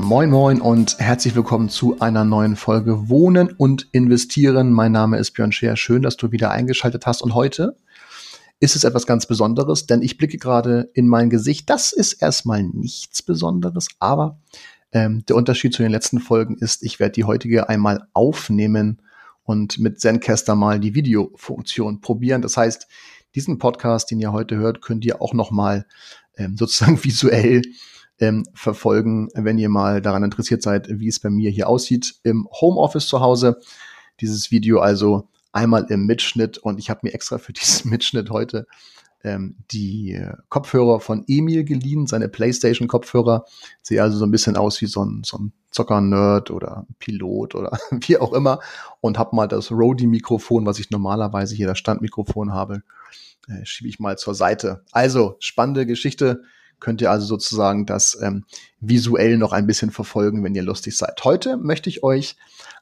Moin Moin und herzlich willkommen zu einer neuen Folge Wohnen und Investieren. Mein Name ist Björn Scher. Schön, dass du wieder eingeschaltet hast. Und heute ist es etwas ganz Besonderes, denn ich blicke gerade in mein Gesicht. Das ist erstmal nichts Besonderes, aber ähm, der Unterschied zu den letzten Folgen ist, ich werde die heutige einmal aufnehmen und mit Zencaster mal die Videofunktion probieren. Das heißt, diesen Podcast, den ihr heute hört, könnt ihr auch noch mal ähm, sozusagen visuell ähm, verfolgen, wenn ihr mal daran interessiert seid, wie es bei mir hier aussieht im Homeoffice zu Hause. Dieses Video also einmal im Mitschnitt und ich habe mir extra für diesen Mitschnitt heute ähm, die Kopfhörer von Emil geliehen, seine PlayStation-Kopfhörer. Sehe also so ein bisschen aus wie so ein, so ein Zocker-Nerd oder Pilot oder wie auch immer und habe mal das Rode-Mikrofon, was ich normalerweise hier das Standmikrofon habe, äh, schiebe ich mal zur Seite. Also spannende Geschichte könnt ihr also sozusagen das ähm, visuell noch ein bisschen verfolgen, wenn ihr lustig seid. Heute möchte ich euch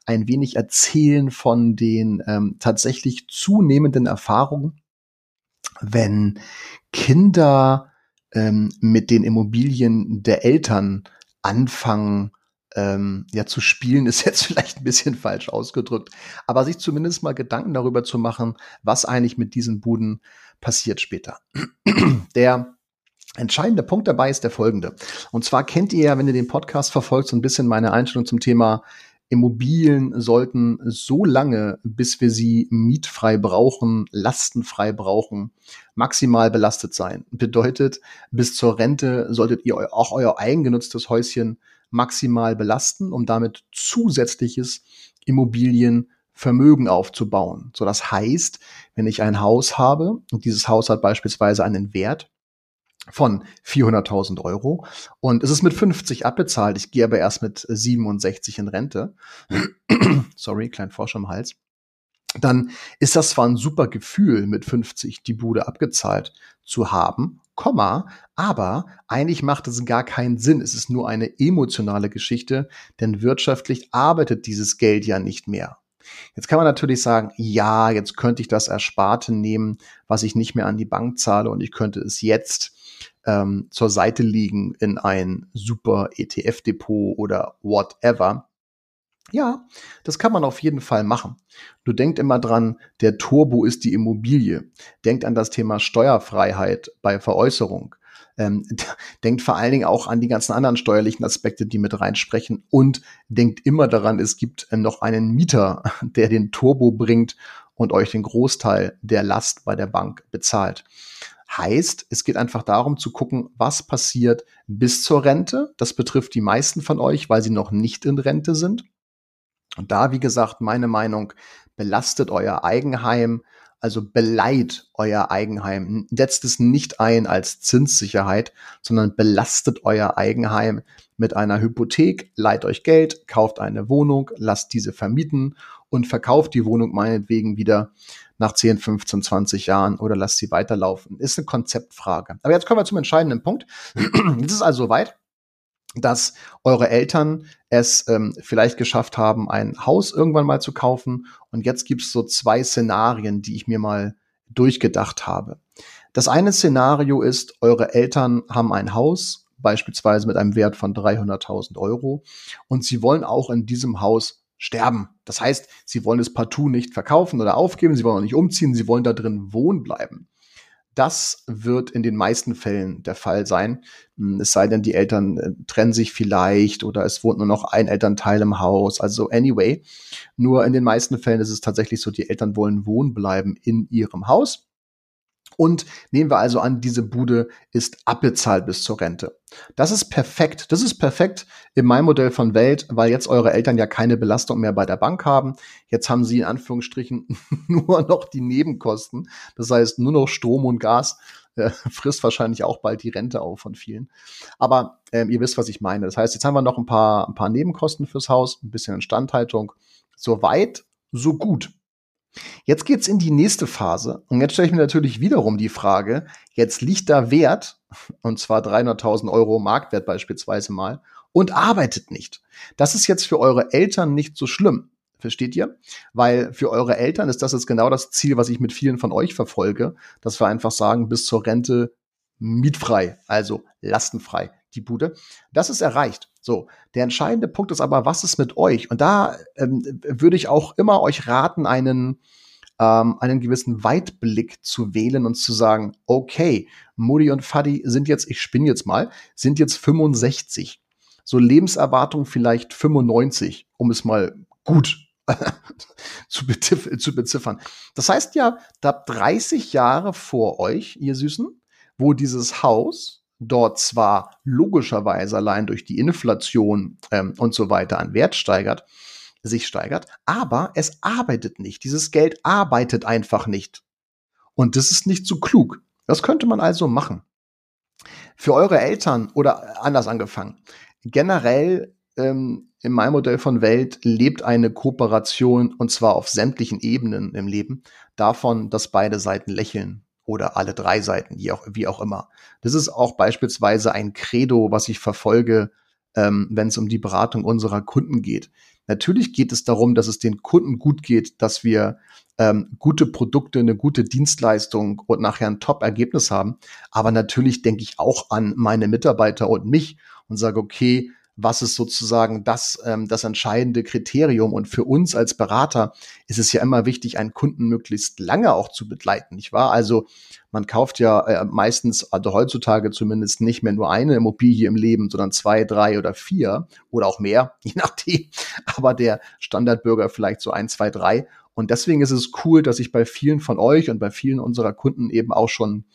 ein wenig erzählen von den ähm, tatsächlich zunehmenden Erfahrungen, wenn Kinder ähm, mit den Immobilien der Eltern anfangen, ähm, ja, zu spielen ist jetzt vielleicht ein bisschen falsch ausgedrückt, aber sich zumindest mal Gedanken darüber zu machen, was eigentlich mit diesen Buden passiert später. Der entscheidende Punkt dabei ist der folgende. Und zwar kennt ihr ja, wenn ihr den Podcast verfolgt, so ein bisschen meine Einstellung zum Thema Immobilien sollten so lange, bis wir sie mietfrei brauchen, lastenfrei brauchen, maximal belastet sein. Bedeutet, bis zur Rente solltet ihr auch euer eigengenutztes Häuschen maximal belasten, um damit zusätzliches Immobilienvermögen aufzubauen. So, das heißt, wenn ich ein Haus habe und dieses Haus hat beispielsweise einen Wert von 400.000 Euro und es ist mit 50 abbezahlt. Ich gehe aber erst mit 67 in Rente. Sorry, klein Frosch am Hals. Dann ist das zwar ein super Gefühl, mit 50 die Bude abgezahlt zu haben, Komma, aber eigentlich macht es gar keinen Sinn. Es ist nur eine emotionale Geschichte, denn wirtschaftlich arbeitet dieses Geld ja nicht mehr. Jetzt kann man natürlich sagen, ja, jetzt könnte ich das Ersparte nehmen, was ich nicht mehr an die Bank zahle und ich könnte es jetzt ähm, zur Seite liegen in ein super ETF-Depot oder whatever. Ja, das kann man auf jeden Fall machen. Du denkt immer dran, der Turbo ist die Immobilie. Denkt an das Thema Steuerfreiheit bei Veräußerung. Ähm, denkt vor allen Dingen auch an die ganzen anderen steuerlichen Aspekte, die mit reinsprechen und denkt immer daran, es gibt äh, noch einen Mieter, der den Turbo bringt und euch den Großteil der Last bei der Bank bezahlt. Heißt, es geht einfach darum zu gucken, was passiert bis zur Rente. Das betrifft die meisten von euch, weil sie noch nicht in Rente sind. Und da, wie gesagt, meine Meinung, belastet euer Eigenheim, also beleiht euer Eigenheim. Setzt es nicht ein als Zinssicherheit, sondern belastet euer Eigenheim mit einer Hypothek, leiht euch Geld, kauft eine Wohnung, lasst diese vermieten und verkauft die Wohnung meinetwegen wieder nach 10, 15, 20 Jahren oder lasst sie weiterlaufen. Ist eine Konzeptfrage. Aber jetzt kommen wir zum entscheidenden Punkt. Es ist also weit, dass eure Eltern es ähm, vielleicht geschafft haben, ein Haus irgendwann mal zu kaufen. Und jetzt gibt es so zwei Szenarien, die ich mir mal durchgedacht habe. Das eine Szenario ist, eure Eltern haben ein Haus, beispielsweise mit einem Wert von 300.000 Euro, und sie wollen auch in diesem Haus sterben. Das heißt, sie wollen es partout nicht verkaufen oder aufgeben, sie wollen auch nicht umziehen, sie wollen da drin wohnen bleiben. Das wird in den meisten Fällen der Fall sein. Hm, es sei denn, die Eltern äh, trennen sich vielleicht oder es wohnt nur noch ein Elternteil im Haus. Also anyway, nur in den meisten Fällen ist es tatsächlich so, die Eltern wollen wohnen bleiben in ihrem Haus. Und nehmen wir also an, diese Bude ist abbezahlt bis zur Rente. Das ist perfekt. Das ist perfekt in meinem Modell von Welt, weil jetzt eure Eltern ja keine Belastung mehr bei der Bank haben. Jetzt haben sie in Anführungsstrichen nur noch die Nebenkosten. Das heißt, nur noch Strom und Gas äh, frisst wahrscheinlich auch bald die Rente auf von vielen. Aber ähm, ihr wisst, was ich meine. Das heißt, jetzt haben wir noch ein paar, ein paar Nebenkosten fürs Haus, ein bisschen Instandhaltung. So weit, so gut. Jetzt geht's in die nächste Phase und jetzt stelle ich mir natürlich wiederum die Frage, jetzt liegt da Wert, und zwar 300.000 Euro Marktwert beispielsweise mal, und arbeitet nicht. Das ist jetzt für eure Eltern nicht so schlimm. Versteht ihr? Weil für eure Eltern ist das jetzt genau das Ziel, was ich mit vielen von euch verfolge, dass wir einfach sagen, bis zur Rente mietfrei, also lastenfrei, die Bude. Das ist erreicht. So, der entscheidende Punkt ist aber, was ist mit euch? Und da ähm, würde ich auch immer euch raten, einen, ähm, einen gewissen Weitblick zu wählen und zu sagen, okay, Mutti und Fadi sind jetzt, ich spinne jetzt mal, sind jetzt 65. So Lebenserwartung vielleicht 95, um es mal gut zu, zu beziffern. Das heißt ja, da 30 Jahre vor euch, ihr Süßen, wo dieses Haus dort zwar logischerweise allein durch die Inflation ähm, und so weiter an Wert steigert, sich steigert, aber es arbeitet nicht. Dieses Geld arbeitet einfach nicht. Und das ist nicht so klug. Das könnte man also machen. Für eure Eltern oder anders angefangen. Generell ähm, in meinem Modell von Welt lebt eine Kooperation und zwar auf sämtlichen Ebenen im Leben davon, dass beide Seiten lächeln oder alle drei Seiten, wie auch, wie auch immer. Das ist auch beispielsweise ein Credo, was ich verfolge, ähm, wenn es um die Beratung unserer Kunden geht. Natürlich geht es darum, dass es den Kunden gut geht, dass wir ähm, gute Produkte, eine gute Dienstleistung und nachher ein Top-Ergebnis haben. Aber natürlich denke ich auch an meine Mitarbeiter und mich und sage, okay, was ist sozusagen das, ähm, das entscheidende Kriterium. Und für uns als Berater ist es ja immer wichtig, einen Kunden möglichst lange auch zu begleiten, nicht wahr? Also man kauft ja äh, meistens, also heutzutage zumindest nicht mehr nur eine Immobilie im Leben, sondern zwei, drei oder vier oder auch mehr, je nachdem. Aber der Standardbürger vielleicht so ein, zwei, drei. Und deswegen ist es cool, dass ich bei vielen von euch und bei vielen unserer Kunden eben auch schon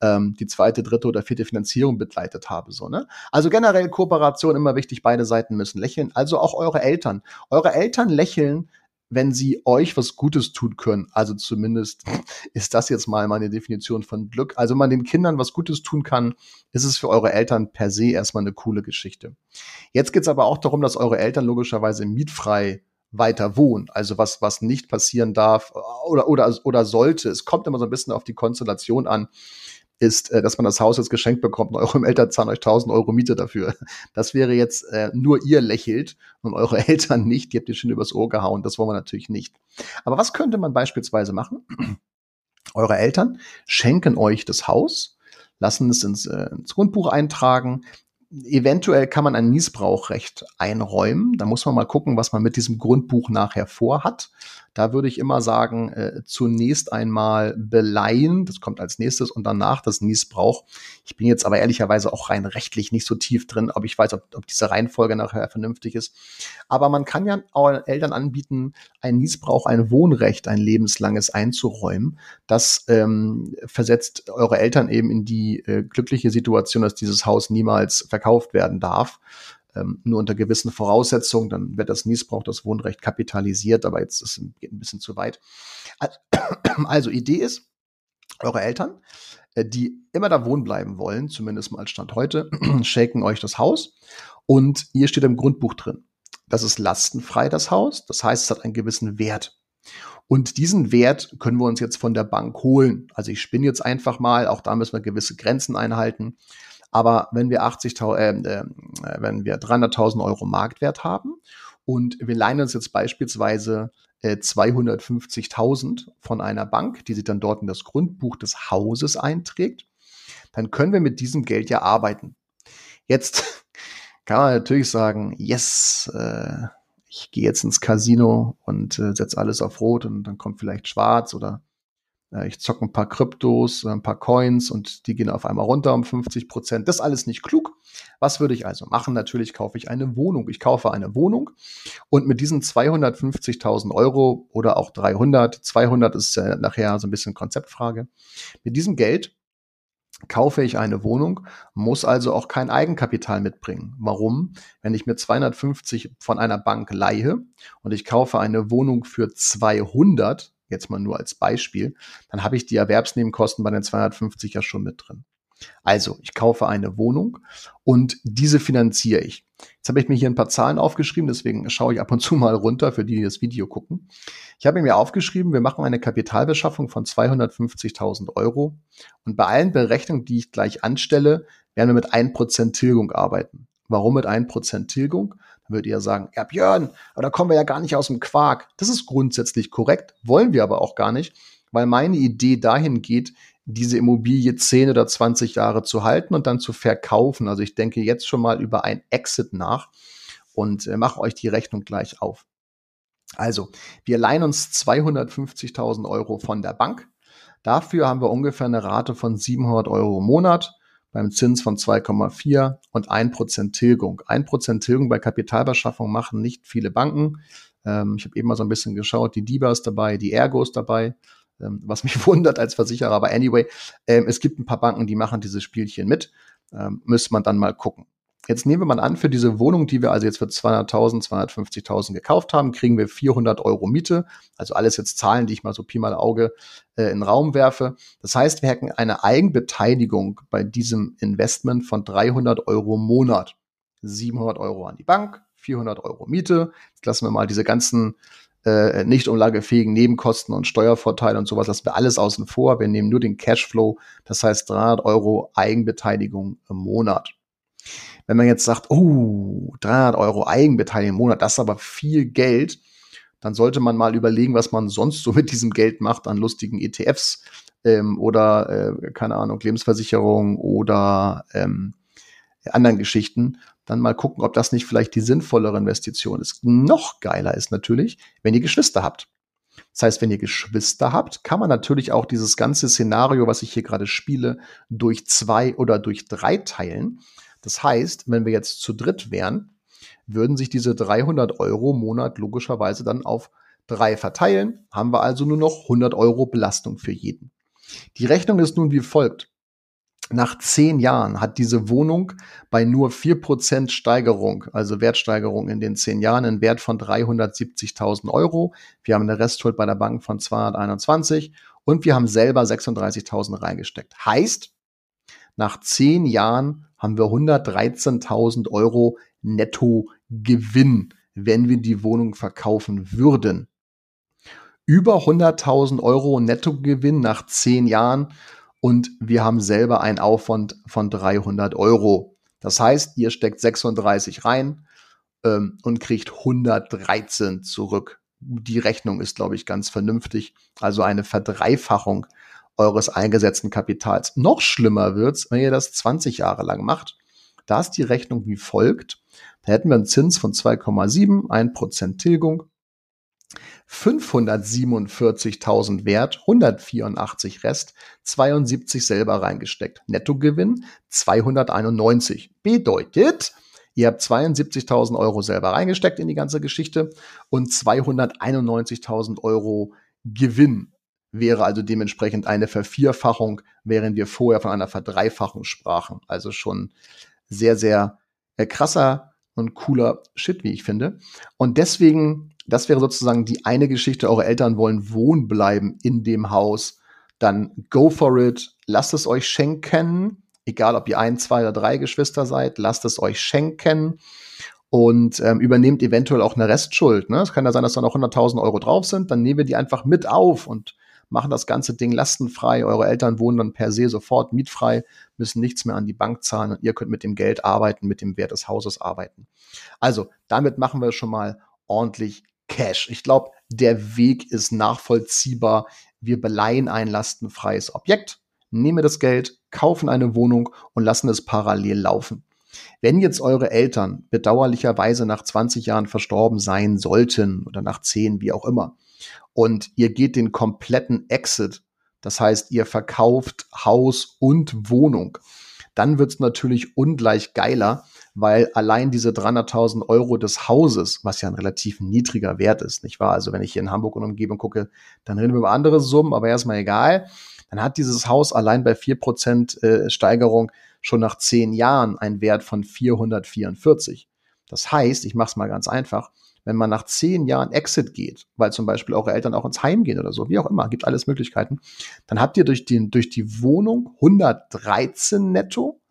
ähm, die zweite, dritte oder vierte Finanzierung begleitet habe. So, ne? Also generell Kooperation immer wichtig, beide Seiten müssen lächeln. Also auch eure Eltern. Eure Eltern lächeln, wenn sie euch was Gutes tun können. Also zumindest ist das jetzt mal meine Definition von Glück. Also wenn man den Kindern was Gutes tun kann, ist es für eure Eltern per se erstmal eine coole Geschichte. Jetzt geht es aber auch darum, dass eure Eltern logischerweise mietfrei weiter wohnen. Also was, was nicht passieren darf oder, oder, oder sollte. Es kommt immer so ein bisschen auf die Konstellation an ist, äh, dass man das Haus jetzt geschenkt bekommt und eure Eltern zahlen euch 1000 Euro Miete dafür. Das wäre jetzt äh, nur ihr lächelt und eure Eltern nicht. Die habt ihr schon übers Ohr gehauen. Das wollen wir natürlich nicht. Aber was könnte man beispielsweise machen? eure Eltern schenken euch das Haus, lassen es ins, äh, ins Grundbuch eintragen, eventuell kann man ein Niesbrauchrecht einräumen. Da muss man mal gucken, was man mit diesem Grundbuch nachher vorhat. Da würde ich immer sagen, äh, zunächst einmal beleihen, das kommt als nächstes und danach das Niesbrauch. Ich bin jetzt aber ehrlicherweise auch rein rechtlich nicht so tief drin, ob ich weiß, ob, ob diese Reihenfolge nachher vernünftig ist. Aber man kann ja euren Eltern anbieten, ein Niesbrauch, ein Wohnrecht, ein lebenslanges einzuräumen. Das ähm, versetzt eure Eltern eben in die äh, glückliche Situation, dass dieses Haus niemals verkauft werden darf ähm, nur unter gewissen Voraussetzungen, dann wird das Niesbrauch, das Wohnrecht kapitalisiert, aber jetzt ist es ein bisschen zu weit. Also Idee ist, eure Eltern, äh, die immer da wohnen bleiben wollen, zumindest mal als Stand heute, shaken euch das Haus und ihr steht im Grundbuch drin. Das ist lastenfrei, das Haus. Das heißt, es hat einen gewissen Wert. Und diesen Wert können wir uns jetzt von der Bank holen. Also ich spinne jetzt einfach mal, auch da müssen wir gewisse Grenzen einhalten. Aber wenn wir 80.000, äh, äh, wenn wir 300.000 Euro Marktwert haben und wir leihen uns jetzt beispielsweise äh, 250.000 von einer Bank, die sich dann dort in das Grundbuch des Hauses einträgt, dann können wir mit diesem Geld ja arbeiten. Jetzt kann man natürlich sagen, yes, äh, ich gehe jetzt ins Casino und äh, setze alles auf Rot und dann kommt vielleicht Schwarz oder ich zocke ein paar Kryptos, äh, ein paar Coins und die gehen auf einmal runter um 50 Prozent. Das ist alles nicht klug. Was würde ich also machen? Natürlich kaufe ich eine Wohnung. Ich kaufe eine Wohnung und mit diesen 250.000 Euro oder auch 300, 200 ist äh, nachher so ein bisschen Konzeptfrage. Mit diesem Geld kaufe ich eine Wohnung, muss also auch kein Eigenkapital mitbringen. Warum? Wenn ich mir 250 von einer Bank leihe und ich kaufe eine Wohnung für 200, jetzt mal nur als Beispiel, dann habe ich die Erwerbsnebenkosten bei den 250 ja schon mit drin. Also, ich kaufe eine Wohnung und diese finanziere ich. Jetzt habe ich mir hier ein paar Zahlen aufgeschrieben, deswegen schaue ich ab und zu mal runter, für die, die das Video gucken. Ich habe mir aufgeschrieben, wir machen eine Kapitalbeschaffung von 250.000 Euro und bei allen Berechnungen, die ich gleich anstelle, werden wir mit 1% Tilgung arbeiten. Warum mit 1% Tilgung? Dann würdet ihr sagen, ja Björn, aber da kommen wir ja gar nicht aus dem Quark. Das ist grundsätzlich korrekt, wollen wir aber auch gar nicht, weil meine Idee dahin geht, diese Immobilie 10 oder 20 Jahre zu halten und dann zu verkaufen. Also ich denke jetzt schon mal über ein Exit nach und äh, mache euch die Rechnung gleich auf. Also, wir leihen uns 250.000 Euro von der Bank. Dafür haben wir ungefähr eine Rate von 700 Euro im Monat beim Zins von 2,4 und 1% Tilgung. 1% Tilgung bei Kapitalbeschaffung machen nicht viele Banken. Ähm, ich habe eben mal so ein bisschen geschaut, die DIBA ist dabei, die Ergo ist dabei ähm, was mich wundert als Versicherer. Aber anyway, ähm, es gibt ein paar Banken, die machen dieses Spielchen mit. Ähm, müsste man dann mal gucken. Jetzt nehmen wir mal an, für diese Wohnung, die wir also jetzt für 200.000, 250.000 gekauft haben, kriegen wir 400 Euro Miete. Also alles jetzt Zahlen, die ich mal so Pi mal Auge äh, in den Raum werfe. Das heißt, wir hätten eine Eigenbeteiligung bei diesem Investment von 300 Euro im Monat. 700 Euro an die Bank, 400 Euro Miete. Jetzt lassen wir mal diese ganzen äh, nicht umlagefähigen Nebenkosten und Steuervorteile und sowas lassen wir alles außen vor. Wir nehmen nur den Cashflow, das heißt 300 Euro Eigenbeteiligung im Monat. Wenn man jetzt sagt, oh, 300 Euro Eigenbeteiligung im Monat, das ist aber viel Geld, dann sollte man mal überlegen, was man sonst so mit diesem Geld macht an lustigen ETFs ähm, oder, äh, keine Ahnung, Lebensversicherung oder ähm, anderen Geschichten dann mal gucken, ob das nicht vielleicht die sinnvollere Investition ist. Noch geiler ist natürlich, wenn ihr Geschwister habt. Das heißt, wenn ihr Geschwister habt, kann man natürlich auch dieses ganze Szenario, was ich hier gerade spiele, durch zwei oder durch drei teilen. Das heißt, wenn wir jetzt zu dritt wären, würden sich diese 300 Euro im Monat logischerweise dann auf drei verteilen. Haben wir also nur noch 100 Euro Belastung für jeden. Die Rechnung ist nun wie folgt nach zehn Jahren hat diese Wohnung bei nur vier Prozent Steigerung, also Wertsteigerung in den zehn Jahren, einen Wert von 370.000 Euro. Wir haben eine Restschuld bei der Bank von 221 und wir haben selber 36.000 reingesteckt. Heißt, nach zehn Jahren haben wir 113.000 Euro Nettogewinn, wenn wir die Wohnung verkaufen würden. Über 100.000 Euro Nettogewinn nach zehn Jahren und wir haben selber einen Aufwand von 300 Euro. Das heißt, ihr steckt 36 rein ähm, und kriegt 113 zurück. Die Rechnung ist, glaube ich, ganz vernünftig. Also eine Verdreifachung eures eingesetzten Kapitals. Noch schlimmer wird's, wenn ihr das 20 Jahre lang macht. Da ist die Rechnung wie folgt. Da hätten wir einen Zins von 2,7, 1% Tilgung, 547.000 Wert, 184 Rest, 72 selber reingesteckt. Nettogewinn 291. Bedeutet, ihr habt 72.000 Euro selber reingesteckt in die ganze Geschichte und 291.000 Euro Gewinn wäre also dementsprechend eine Vervierfachung, während wir vorher von einer Verdreifachung sprachen. Also schon sehr, sehr äh, krasser und cooler Shit, wie ich finde. Und deswegen das wäre sozusagen die eine Geschichte. Eure Eltern wollen wohnen bleiben in dem Haus. Dann go for it. Lasst es euch schenken. Egal, ob ihr ein, zwei oder drei Geschwister seid, lasst es euch schenken und ähm, übernehmt eventuell auch eine Restschuld. Ne? Es kann ja sein, dass da noch 100.000 Euro drauf sind. Dann nehmen wir die einfach mit auf und machen das ganze Ding lastenfrei. Eure Eltern wohnen dann per se sofort mietfrei, müssen nichts mehr an die Bank zahlen und ihr könnt mit dem Geld arbeiten, mit dem Wert des Hauses arbeiten. Also, damit machen wir schon mal ordentlich Cash. Ich glaube, der Weg ist nachvollziehbar. Wir beleihen ein lastenfreies Objekt, nehmen das Geld, kaufen eine Wohnung und lassen es parallel laufen. Wenn jetzt eure Eltern bedauerlicherweise nach 20 Jahren verstorben sein sollten oder nach 10, wie auch immer, und ihr geht den kompletten Exit, das heißt, ihr verkauft Haus und Wohnung, dann wird es natürlich ungleich geiler, weil allein diese 300.000 Euro des Hauses, was ja ein relativ niedriger Wert ist, nicht wahr? Also wenn ich hier in Hamburg und Umgebung gucke, dann reden wir über andere Summen, aber erstmal egal. Dann hat dieses Haus allein bei 4% äh, Steigerung schon nach 10 Jahren einen Wert von 444. Das heißt, ich mache es mal ganz einfach, wenn man nach zehn Jahren Exit geht, weil zum Beispiel eure Eltern auch ins Heim gehen oder so, wie auch immer, gibt alles Möglichkeiten, dann habt ihr durch, den, durch die Wohnung 113 netto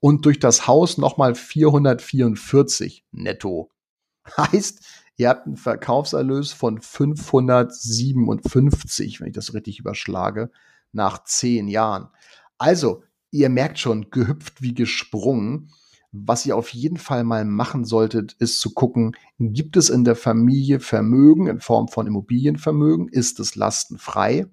und durch das Haus nochmal 444 netto. Heißt, ihr habt einen Verkaufserlös von 557, wenn ich das richtig überschlage, nach zehn Jahren. Also, ihr merkt schon, gehüpft wie gesprungen. Was ihr auf jeden Fall mal machen solltet, ist zu gucken, gibt es in der Familie Vermögen in Form von Immobilienvermögen? Ist es lastenfrei?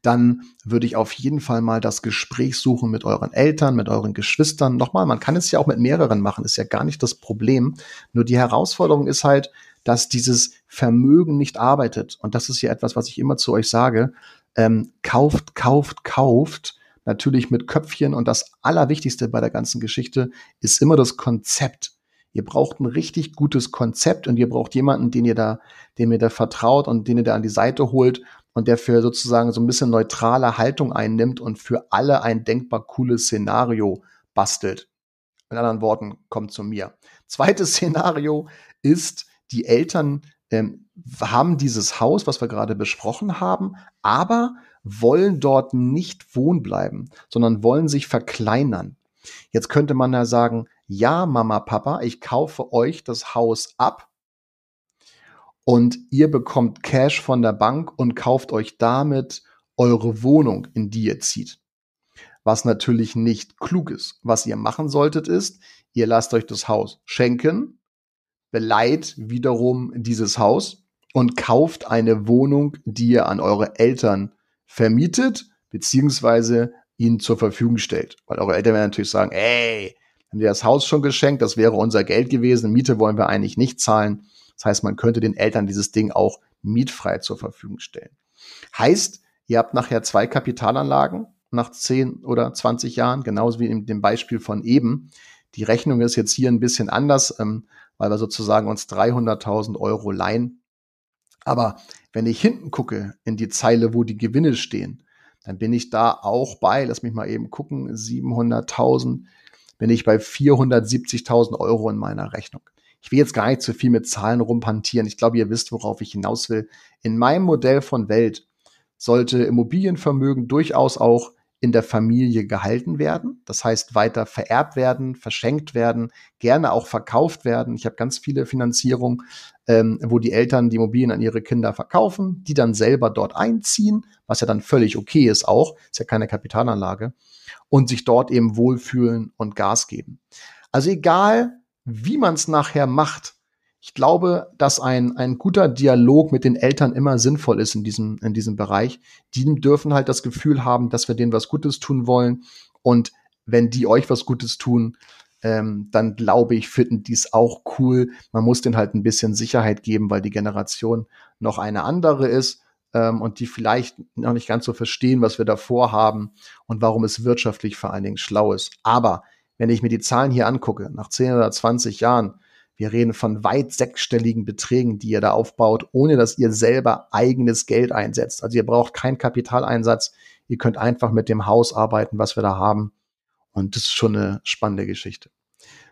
Dann würde ich auf jeden Fall mal das Gespräch suchen mit euren Eltern, mit euren Geschwistern. Nochmal, man kann es ja auch mit mehreren machen, ist ja gar nicht das Problem. Nur die Herausforderung ist halt, dass dieses Vermögen nicht arbeitet. Und das ist ja etwas, was ich immer zu euch sage. Ähm, kauft, kauft, kauft natürlich mit Köpfchen. Und das Allerwichtigste bei der ganzen Geschichte ist immer das Konzept. Ihr braucht ein richtig gutes Konzept und ihr braucht jemanden, den ihr da, dem ihr da vertraut und den ihr da an die Seite holt und der für sozusagen so ein bisschen neutrale Haltung einnimmt und für alle ein denkbar cooles Szenario bastelt. In anderen Worten, kommt zu mir. Zweites Szenario ist, die Eltern ähm, haben dieses Haus, was wir gerade besprochen haben, aber wollen dort nicht wohnen bleiben, sondern wollen sich verkleinern. Jetzt könnte man ja sagen, ja, Mama, Papa, ich kaufe euch das Haus ab und ihr bekommt Cash von der Bank und kauft euch damit eure Wohnung, in die ihr zieht. Was natürlich nicht klug ist. Was ihr machen solltet ist, ihr lasst euch das Haus schenken, beleiht wiederum dieses Haus und kauft eine Wohnung, die ihr an eure Eltern vermietet, beziehungsweise ihnen zur Verfügung stellt. Weil eure Eltern werden natürlich sagen, ey, haben dir das Haus schon geschenkt, das wäre unser Geld gewesen, Miete wollen wir eigentlich nicht zahlen. Das heißt, man könnte den Eltern dieses Ding auch mietfrei zur Verfügung stellen. Heißt, ihr habt nachher zwei Kapitalanlagen nach 10 oder 20 Jahren, genauso wie in dem Beispiel von eben. Die Rechnung ist jetzt hier ein bisschen anders, ähm, weil wir sozusagen uns 300.000 Euro leihen. Aber wenn ich hinten gucke in die Zeile, wo die Gewinne stehen, dann bin ich da auch bei, lass mich mal eben gucken, 700.000, bin ich bei 470.000 Euro in meiner Rechnung. Ich will jetzt gar nicht zu viel mit Zahlen rumpantieren. Ich glaube, ihr wisst, worauf ich hinaus will. In meinem Modell von Welt sollte Immobilienvermögen durchaus auch in der Familie gehalten werden. Das heißt, weiter vererbt werden, verschenkt werden, gerne auch verkauft werden. Ich habe ganz viele Finanzierungen, ähm, wo die Eltern die Immobilien an ihre Kinder verkaufen, die dann selber dort einziehen, was ja dann völlig okay ist auch, ist ja keine Kapitalanlage, und sich dort eben wohlfühlen und Gas geben. Also egal, wie man es nachher macht, ich glaube, dass ein, ein guter Dialog mit den Eltern immer sinnvoll ist in diesem, in diesem Bereich. Die dürfen halt das Gefühl haben, dass wir denen was Gutes tun wollen. Und wenn die euch was Gutes tun, ähm, dann glaube ich, finden die es auch cool. Man muss denen halt ein bisschen Sicherheit geben, weil die Generation noch eine andere ist ähm, und die vielleicht noch nicht ganz so verstehen, was wir davor haben und warum es wirtschaftlich vor allen Dingen schlau ist. Aber wenn ich mir die Zahlen hier angucke, nach 10 oder 20 Jahren, wir reden von weit sechsstelligen Beträgen, die ihr da aufbaut, ohne dass ihr selber eigenes Geld einsetzt. Also ihr braucht keinen Kapitaleinsatz. Ihr könnt einfach mit dem Haus arbeiten, was wir da haben. Und das ist schon eine spannende Geschichte.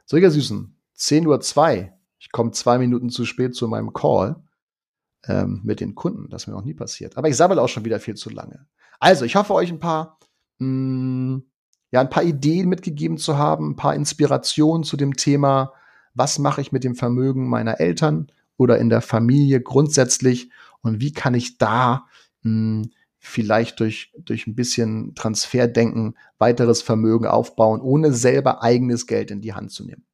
So, ihr Süßen, 10.02 Uhr. Ich komme zwei Minuten zu spät zu meinem Call ähm, mit den Kunden. Das ist mir noch nie passiert. Aber ich sammle auch schon wieder viel zu lange. Also, ich hoffe, euch ein paar, mh, mm, ja, ein paar Ideen mitgegeben zu haben, ein paar Inspirationen zu dem Thema was mache ich mit dem Vermögen meiner Eltern oder in der Familie grundsätzlich und wie kann ich da mh, hm, vielleicht durch, durch ein bisschen Transferdenken weiteres Vermögen aufbauen, ohne selber eigenes Geld in die Hand zu nehmen.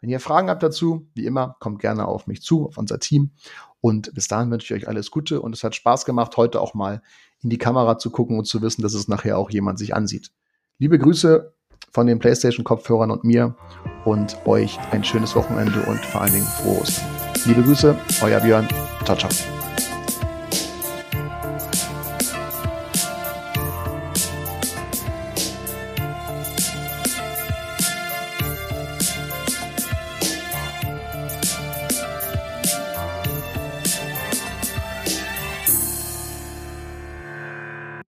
Wenn ihr Fragen habt dazu, wie immer, kommt gerne auf mich zu, auf unser Team. Und bis dahin wünsche ich euch alles Gute und es hat Spaß gemacht, heute auch mal in die Kamera zu gucken und zu wissen, dass es nachher auch jemand sich ansieht. Liebe Grüße von den PlayStation-Kopfhörern und mir und euch ein schönes Wochenende und vor allen Dingen frohes. Liebe Grüße, euer Björn. Ciao, ciao.